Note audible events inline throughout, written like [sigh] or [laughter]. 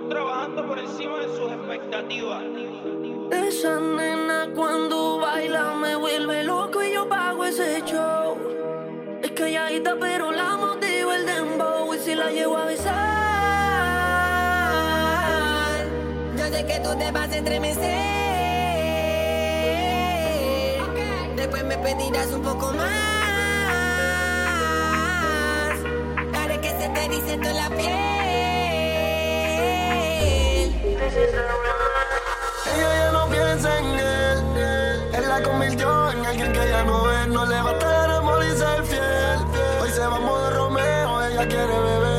trabajando por encima de sus expectativas. Esa nena cuando baila me vuelve loco y yo pago ese show. Es calladita pero la motivo el dembow y si la llevo a besar. Yo sé que tú te vas a estremecer. Después me pedirás un poco más. Haré que se te erice toda la piel. Ella ya no piensa en él. Él la convirtió en alguien que ya no es. No le va a estar amor y ser fiel. Hoy se va a modo Romeo. Ella quiere beber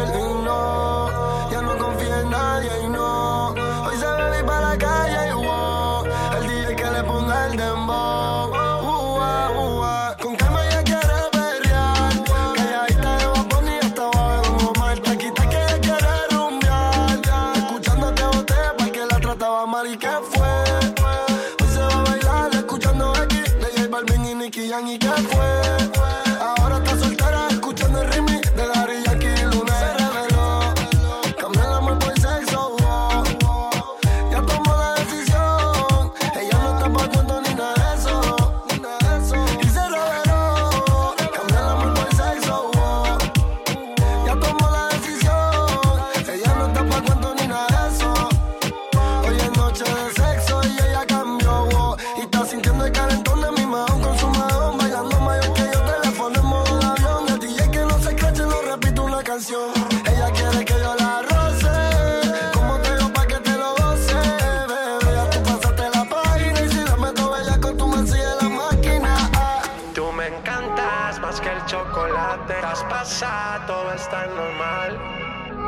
pasada, todo está normal.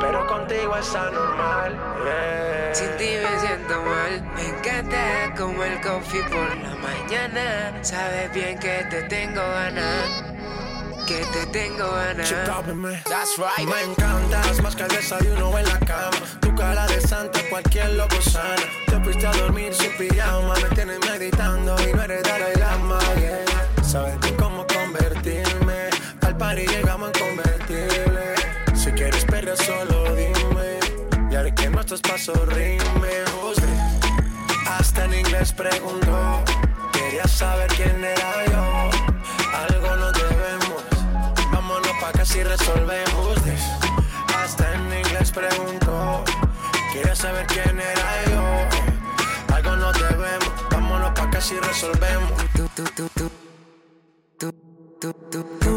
Pero contigo está normal. yeah. Sin ti me siento mal. Me encanta como el coffee por la mañana. Sabes bien que te tengo ganas. Que te tengo ganas. That's right. Me encantas más que el desayuno en la cama. Tu cara de santa, cualquier loco sana. Te fuiste a dormir sin pijama. Me tienes meditando y no eres Dalai Lama. Yeah. Sabes tú cómo convertirme. Al party llegamos en Si quieres perder, solo dime. Y haré que nuestros pasos rimen. Hasta en inglés preguntó. Quería saber quién era yo. Algo nos debemos. Vámonos pa' que así resolvemos. Hasta en inglés preguntó. Quería saber quién era yo. Algo nos debemos. Vámonos pa' que así resolvemos. Tú, tú, tú. Tú, tú, tú,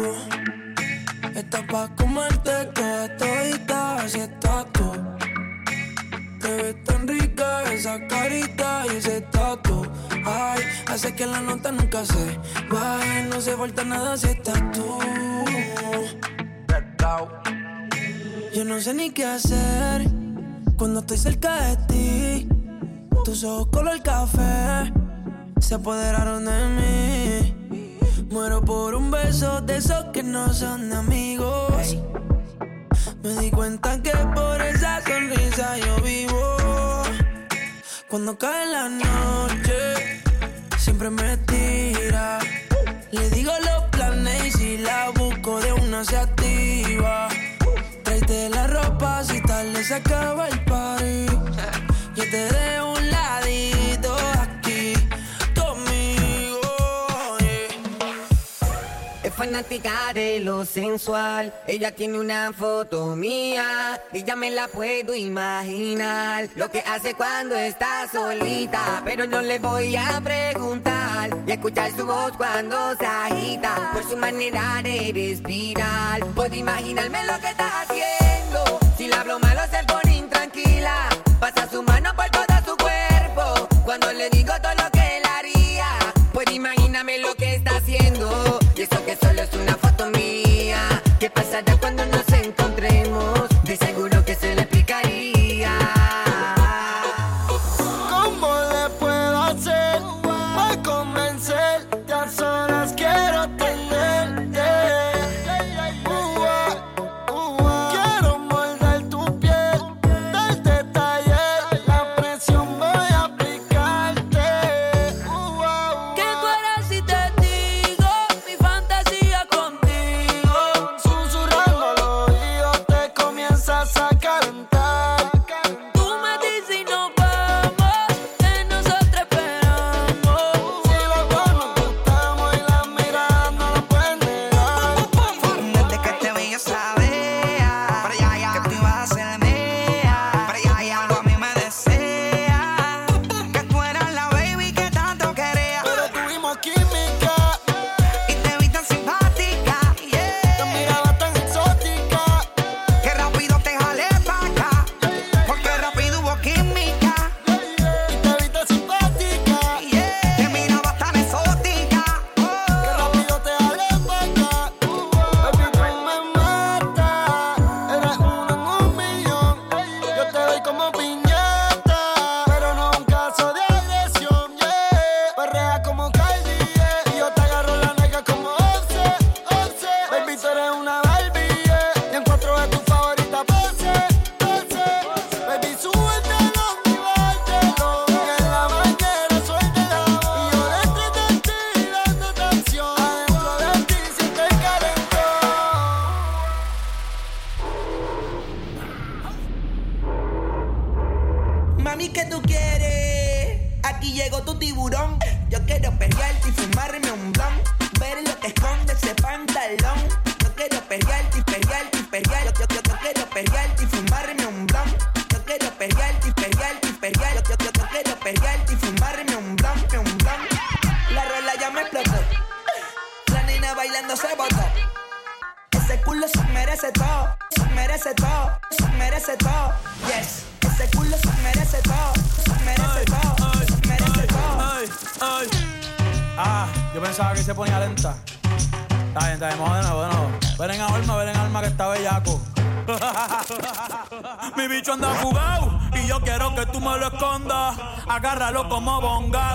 Estás pa' comerte toda todita, así estás tú. Te ves tan rica esa carita y ese tatu. Ay, hace que la nota nunca se baje, no se falta nada si estás tú. Yo no sé ni qué hacer cuando estoy cerca de ti. Tus ojos color café se apoderaron de mí. Muero por un beso de esos que no son amigos. Me di cuenta que por esa sonrisa yo vivo. Cuando cae la noche, siempre me tira. Le digo los planes y si la busco de una se activa. Tráete la ropa si tarde se acaba el party. [laughs] Yo te dejo un ladito fanática de lo sensual. Ella tiene una foto mía y ya me la puedo imaginar. Lo que hace cuando está solita, pero no le voy a preguntar. Y escuchar su voz cuando se agita por su manera de respirar. Puedo imaginarme lo que está haciendo. Si la hablo malo se pone intranquila. Pasa su mano por todo su cuerpo. Cuando le digo todo lo que él haría, pues imagíname lo que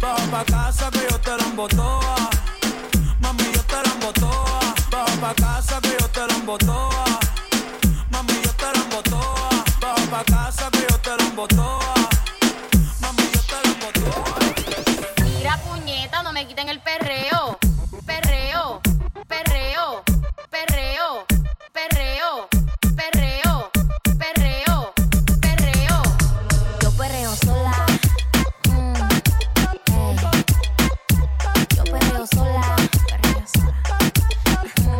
Baja pa' casa que yo te la embotoa. Mami, yo te la embotoa. Baja pa' casa que yo te la embotoa. Perreo sola. Mm,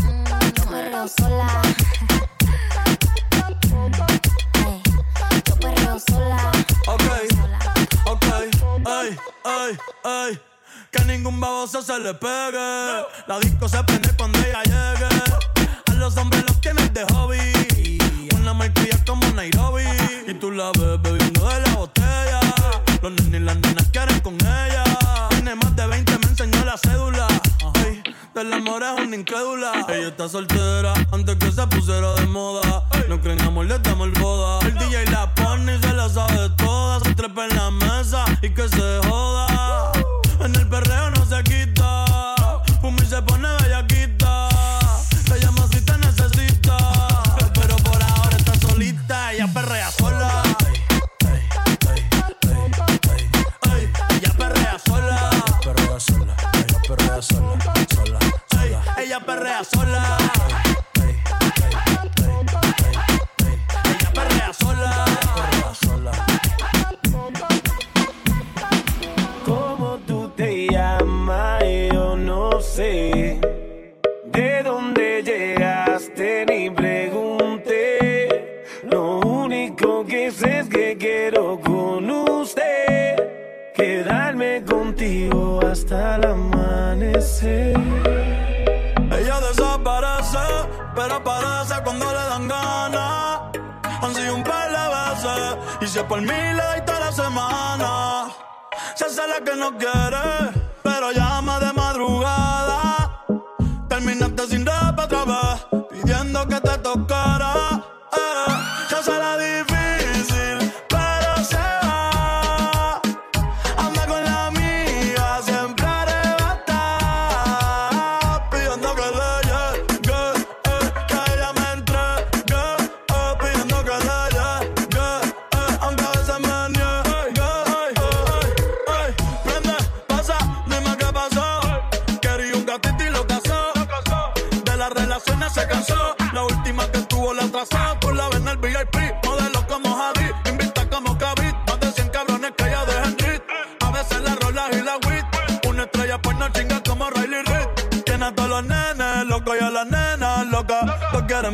mm, yo perreo sola. Yo perreo sola. Ok, ok, ay, ay, ay. Que ningún baboso se le pegue. La disco se prende cuando ella llegue. A los hombres los tienes de hobby. Una marquilla como Nairobi. Y tú la ves Del amor es una incrédula. Ella está soltera antes que se pusiera de moda. No creen amor, le damos el boda. El DJ la pone y se la sabe toda. Se trepa en la mesa y que se joda. En el perreo no se quita. Fumi se pone bellaquita. Te llama si te necesita. Pero por ahora está solita. Ella perrea sola. Ella perrea sola. sola, ella sola, ella perrea sola. Si es por mí le doy toda la semana. Se hace la que no quiere, pero llama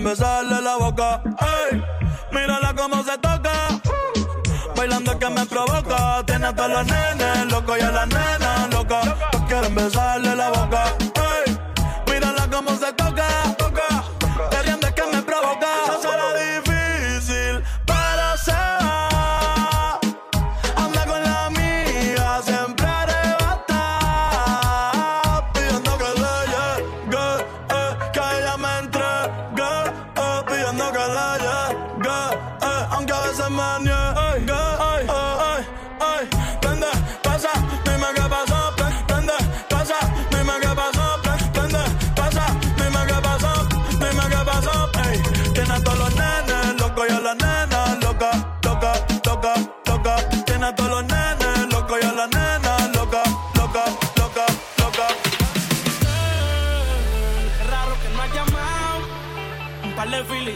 Quieren besarle la boca. Ey, mírala cómo se toca. Bailando que me provoca. Tiene a todos los nenes locos y a las nenas. Todos quieren besarle la boca. Ey, mírala cómo se toca.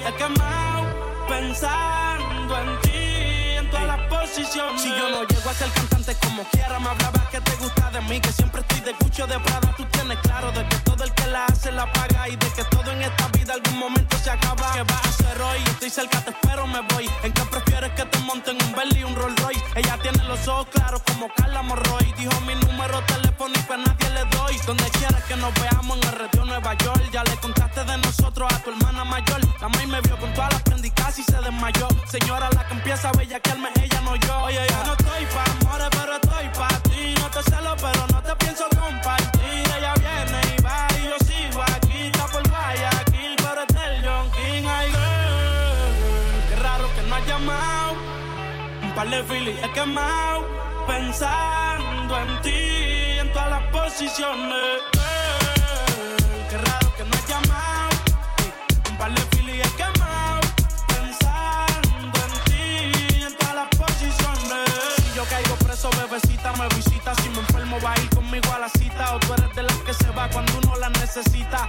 He quemado, pensando en ti, en todas las posiciones. Si yo no llego a ser como quiera, me hablaba que te gusta de mí, que siempre estoy de cucho de Prada. Tú tienes claro de que todo el que la hace la paga y de que todo en esta vida algún momento se acaba. ¿Qué vas a hacer hoy? Estoy cerca, te espero, me voy. ¿En qué prefieres que te monten un Bentley y un Rolls Royce? Ella tiene los ojos claros como Carla Morroy. Dijo mi número telefónico a nadie le doy. Donde quieras que nos veamos en el retiro Nueva York. Ya le contaste de nosotros a tu hermana mayor. La maíz me vio con todas las prendicas y se desmayó. Señora, la que empieza a bellaquearme, Un de filis he quemado. Pensando en ti, en todas las posiciones. Girl, qué raro que no has llamado. Un par de filis he quemado. Pensando en ti, en todas las posiciones. Si yo caigo preso, bebecita, me visita. Si me enfermo, va a ir conmigo a la cita. O tú eres de las que se va cuando uno la necesita.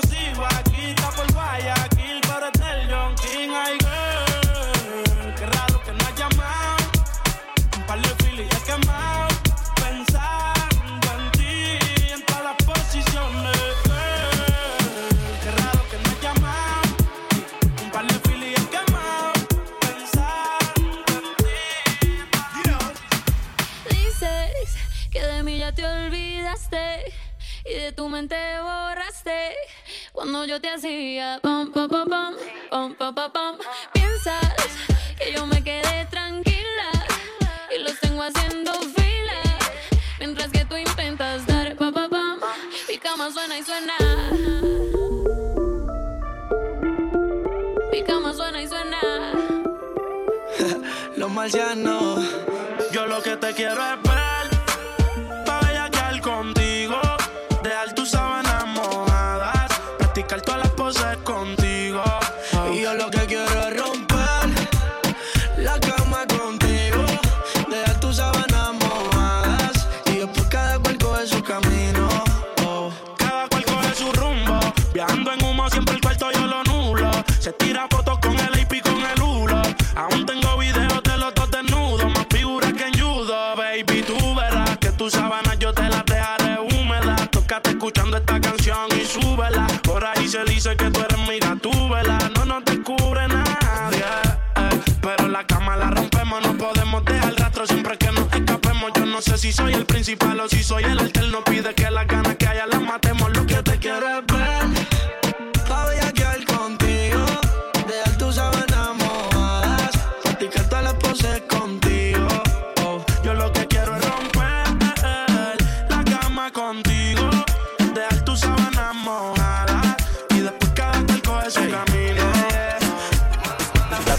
Los marcianos. Yo lo que te quiero es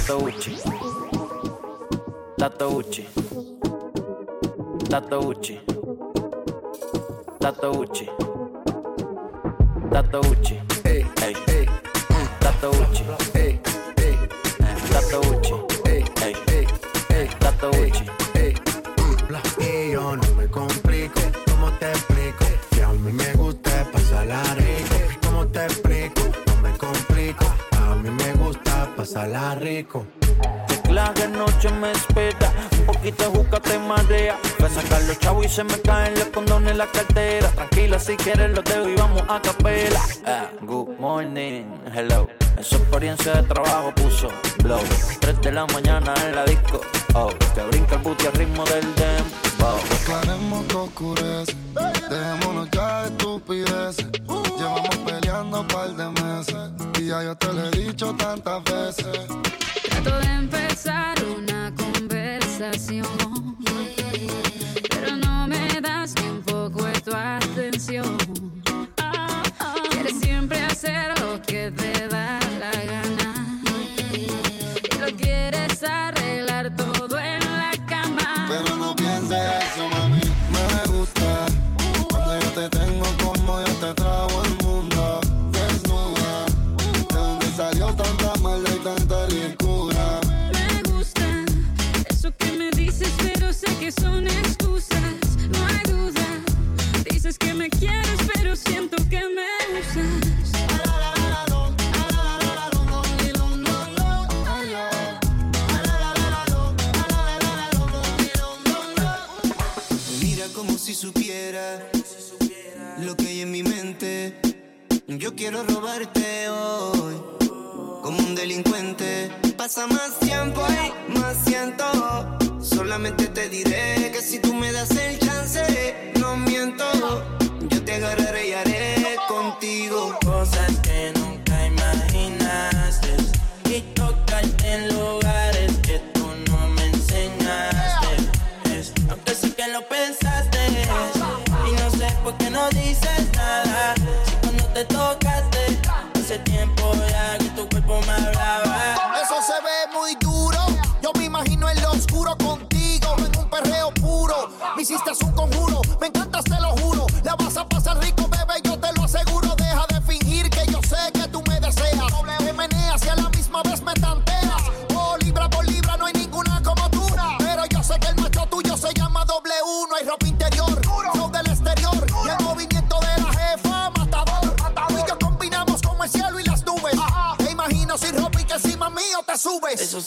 Tato Uchi. Tato Uchi. Tato Uchi. Tato pasarla rico. La noche me espera, un poquito de juca marea. Voy a sacar los chavos y se me caen los condones en la cartera. Tranquila, si quieres los dejo y vamos a capela. Ah, good morning, hello. Su experiencia de trabajo puso blow. 3 de la mañana en la disco, oh. Que brinca el booty al ritmo del dembow. Aclaremos que oscurece. Dejémonos ya de estupideces. Llevamos peleando un par de meses. Y ya yo te lo he dicho tantas veces. Trato de empezar una conversación, Solamente te diré que si tú me das el chance, no miento. Yo te agarraré y haré contigo Cosas que nunca imaginaste y tocarte en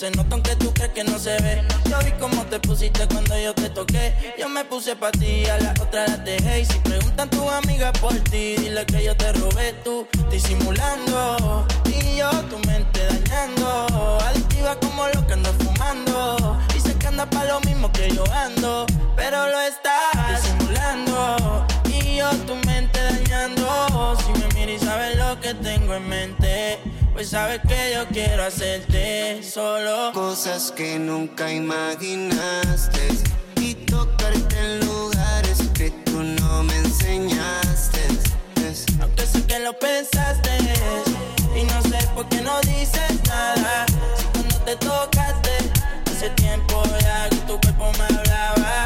se nota aunque tú crees que no se ve. Yo vi cómo te pusiste cuando yo te toqué. Yo me puse pa' ti, a la otra la dejé. Y si preguntan tus amigas por ti, dile que yo te robé tú, disimulando. Y yo tu mente dañando. Adictiva como lo que ando fumando. Dice que anda pa' lo mismo que yo ando. Pero lo estás disimulando. Y yo tu mente dañando. Si me miras y sabes lo que tengo en mente. Pues sabes que yo quiero hacerte solo cosas que nunca imaginaste y tocarte en lugares que tú no me enseñaste. Aunque sé que lo pensaste y no sé por qué no dices nada. Si cuando te tocaste hace tiempo ya que tu cuerpo me hablaba.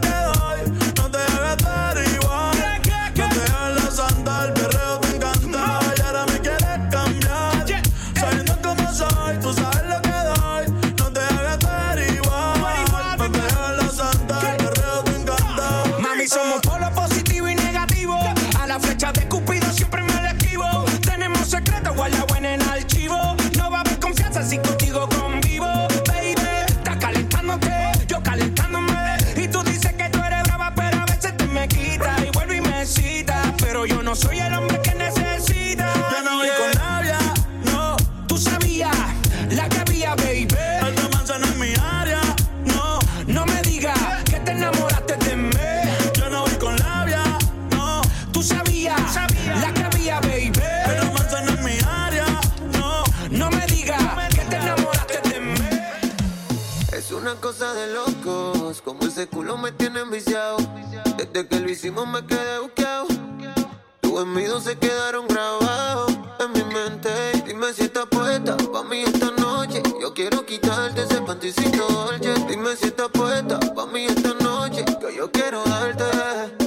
que una cosa de locos, como ese culo me tiene enviciado. Desde que lo hicimos me quedé buqueado. Tus envidios se quedaron grabados en mi mente. Dime si estás puesta pa' mí esta noche. Yo quiero quitarte ese panticito dolce. Dime si estás puesta pa' mí esta noche. Que yo quiero darte.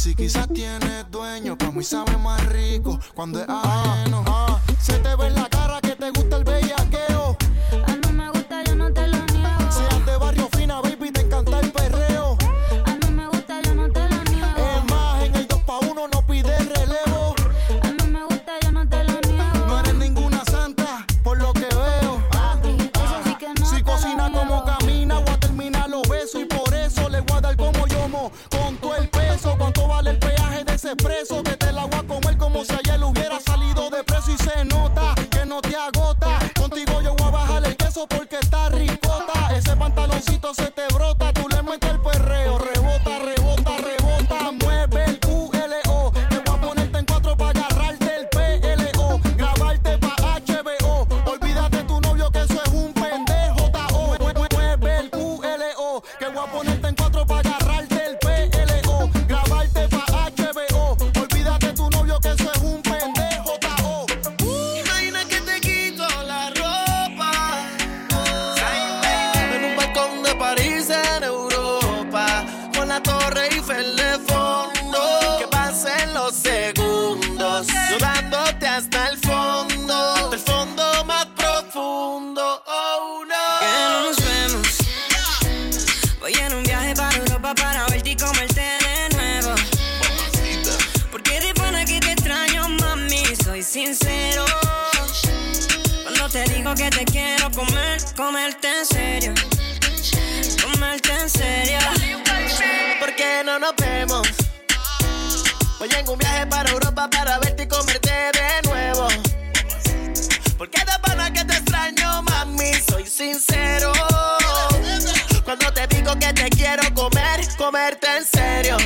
si quizás tiene dueño, para mí sabe más rico cuando es ajeno. Ah. Voy en un viaje para Europa para verte y comerte de nuevo. Porque de pana que te extraño, mami, soy sincero. Cuando te digo que te quiero comer, comerte en serio.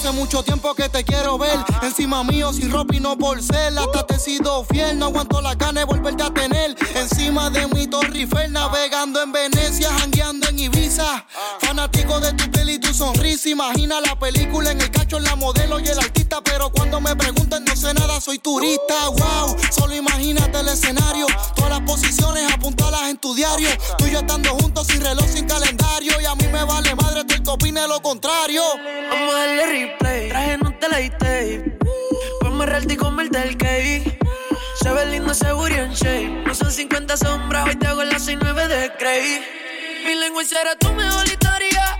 Hace mucho tiempo que te quiero ver. Encima mío, sin ropa y no por ser. Hasta uh. te he sido fiel, no aguanto la gana de volverte a tener. Encima de mi Torre Eiffel, ah. navegando en Venecia, jangueando en Ibiza. Ah. Fanático de tu piel y tu sonrisa. Imagina la película en el cacho, en la modelo y el artista. Pero cuando me preguntan, no sé nada, soy turista. Uh. Wow, solo imagínate el escenario. Ah. Todas las posiciones apuntalas en tu diario. Tú y yo estando juntos, sin reloj, sin calendario. Y a mí me vale madre, tú que opine lo contrario. Vamos a darle Traje no te la. Ponme real y comerte el cake. Se ve lindo ese booty en shape. No son 50 sombras, hoy te hago las 69 de Grey. Mi lengua será tu mejor historia.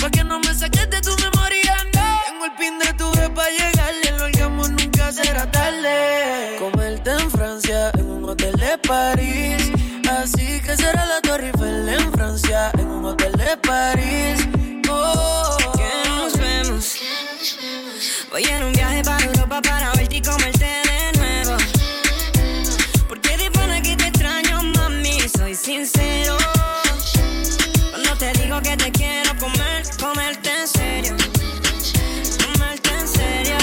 Pa' que no me saques de tu memoria. No. Tengo el pin de tu vez para llegarle. Lo hagamos nunca será tarde. Comerte en Francia, en un hotel de París. Así que será la Torre Eiffel en Francia, en un hotel de París. Voy en un viaje para Europa para verte y comerte de nuevo. Porque de pana que te extraño, mami, soy sincero. Cuando te digo que te quiero comer, comerte en serio. Comerte en serio.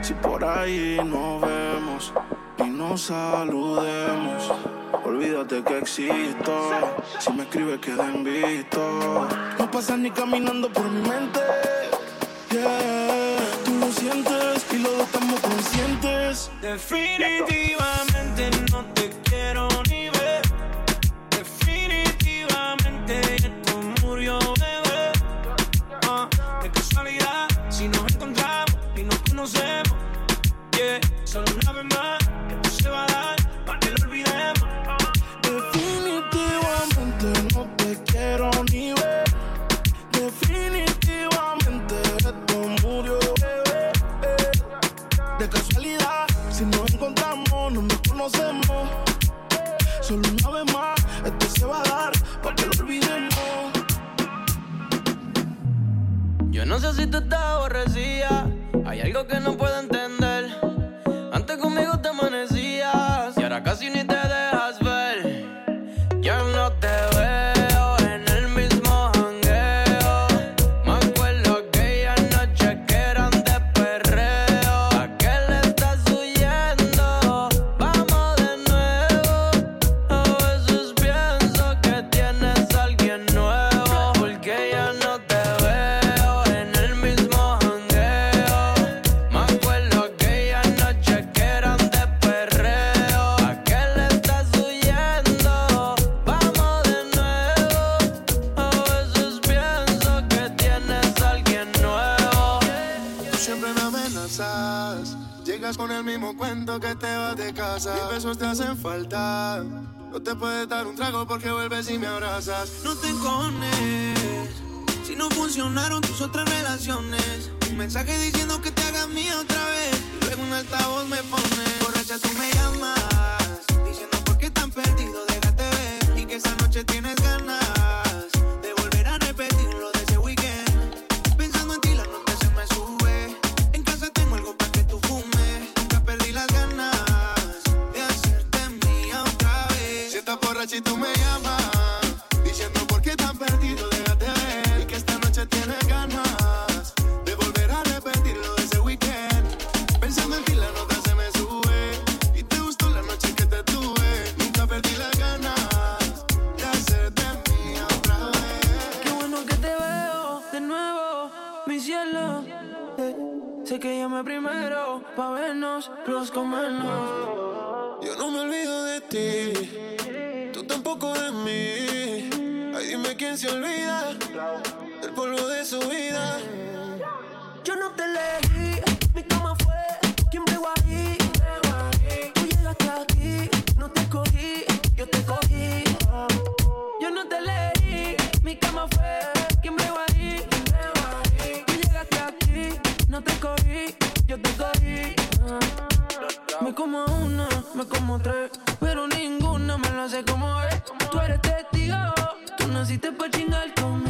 Si por ahí nos vemos y nos saludemos, olvídate que existo. Si me escribes, queda visto. No pasas ni caminando por mi mente. Sientes y los dos estamos conscientes. Definitivamente no te si tú estás aborrecida. Hay algo que no puedo Llegas con el mismo cuento que te vas de casa. Mis besos te hacen falta. No te puedes dar un trago porque vuelves y me abrazas. No te encones si no funcionaron tus otras relaciones. Un mensaje diciendo que te hagas mía otra vez. Y luego un altavoz me pone. Borracha, tú me llamas. Diciendo por qué tan perdido, los comernos. Yo no me olvido de ti, tú tampoco de mí. Ay, dime quién se olvida del polvo de su vida. Yo no te elegí, mi cama fue quien bregó ahí. Tú llegaste aquí, no te cogí, yo te cogí. Yo no te elegí, mi cama fue quien bregó ahí. Tú llegaste aquí, no te cogí, yo te cogí. Como tres, pero ninguna me lo hace como es. Tú eres testigo, tú naciste pa' chingar conmigo.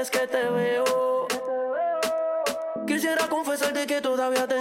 Vez que te veo. Quisiera confesarte que todavía tengo